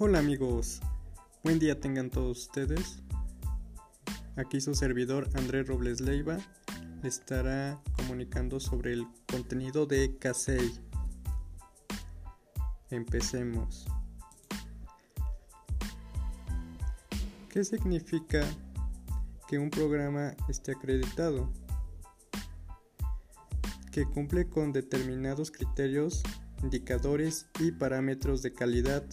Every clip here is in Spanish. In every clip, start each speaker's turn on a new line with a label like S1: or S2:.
S1: Hola amigos, buen día tengan todos ustedes. Aquí su servidor Andrés Robles Leiva le estará comunicando sobre el contenido de CASEI. Empecemos. ¿Qué significa que un programa esté acreditado? Que cumple con determinados criterios, indicadores y parámetros de calidad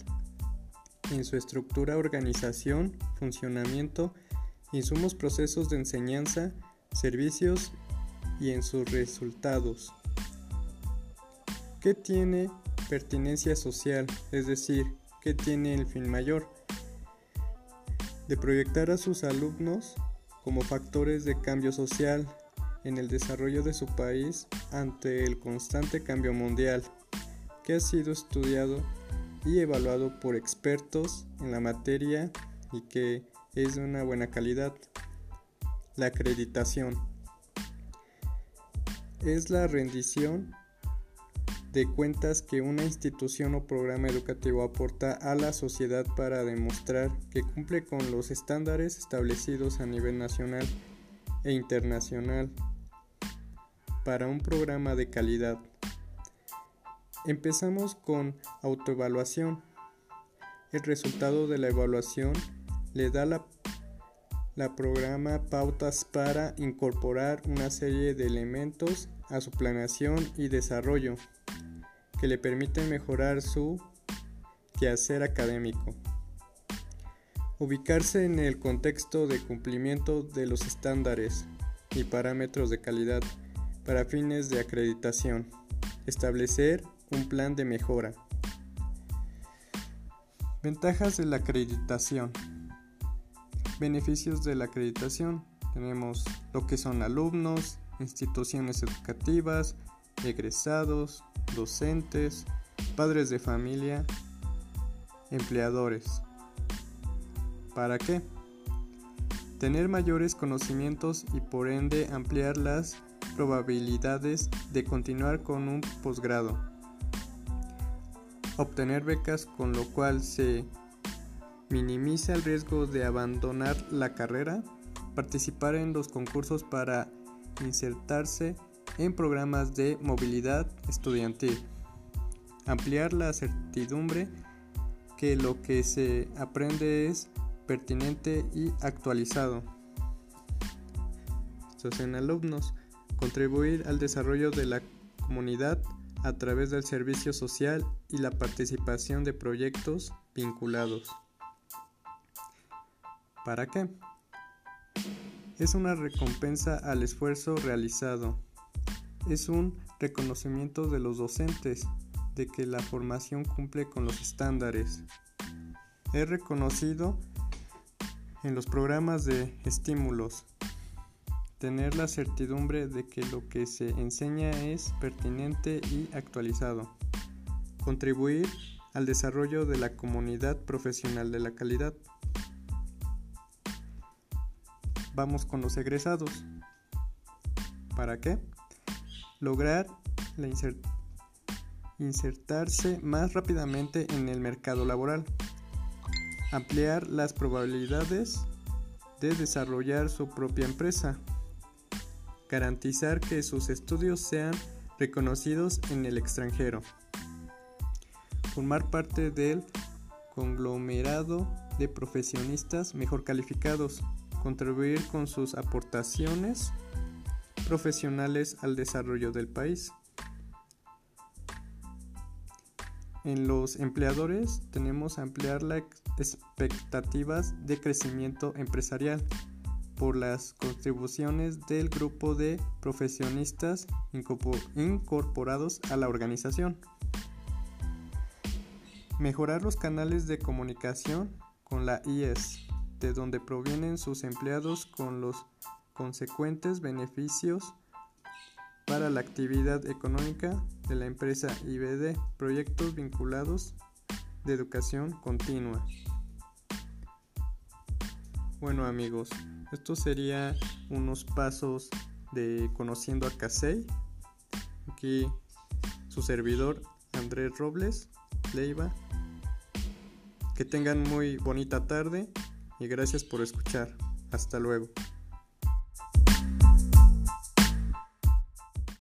S1: en su estructura, organización, funcionamiento, insumos, procesos de enseñanza, servicios y en sus resultados. ¿Qué tiene pertinencia social? Es decir, ¿qué tiene el fin mayor? De proyectar a sus alumnos como factores de cambio social en el desarrollo de su país ante el constante cambio mundial, que ha sido estudiado y evaluado por expertos en la materia y que es de una buena calidad. La acreditación es la rendición de cuentas que una institución o programa educativo aporta a la sociedad para demostrar que cumple con los estándares establecidos a nivel nacional e internacional para un programa de calidad. Empezamos con autoevaluación. El resultado de la evaluación le da la, programa pautas para incorporar una serie de elementos a su planeación y desarrollo que le permiten mejorar su quehacer académico. Ubicarse en el contexto de cumplimiento de los estándares y parámetros de calidad para fines de acreditación. Establecer un plan de mejora. Ventajas de la acreditación. Beneficios de la acreditación. Tenemos lo que son alumnos, instituciones educativas, egresados, docentes, padres de familia, empleadores. ¿Para qué? Tener mayores conocimientos y por ende ampliar las probabilidades de continuar con un posgrado obtener becas con lo cual se minimiza el riesgo de abandonar la carrera, participar en los concursos para insertarse en programas de movilidad estudiantil, ampliar la certidumbre que lo que se aprende es pertinente y actualizado. Estos en alumnos, contribuir al desarrollo de la comunidad a través del servicio social y la participación de proyectos vinculados. ¿Para qué? Es una recompensa al esfuerzo realizado. Es un reconocimiento de los docentes de que la formación cumple con los estándares. Es reconocido en los programas de estímulos tener la certidumbre de que lo que se enseña es pertinente y actualizado, contribuir al desarrollo de la comunidad profesional de la calidad. Vamos con los egresados. ¿Para qué? Lograr la insertarse más rápidamente en el mercado laboral, ampliar las probabilidades de desarrollar su propia empresa, garantizar que sus estudios sean reconocidos en el extranjero, formar parte del conglomerado de profesionistas mejor calificados, contribuir con sus aportaciones profesionales al desarrollo del país. En los empleadores tenemos ampliar las expectativas de crecimiento empresarial por las contribuciones del grupo de profesionistas incorporados a la organización. Mejorar los canales de comunicación con la IES, de donde provienen sus empleados con los consecuentes beneficios para la actividad económica de la empresa IBD, proyectos vinculados de educación continua. Bueno amigos, esto sería unos pasos de conociendo a Casey. Aquí su servidor Andrés Robles Leiva. Que tengan muy bonita tarde y gracias por escuchar. Hasta luego.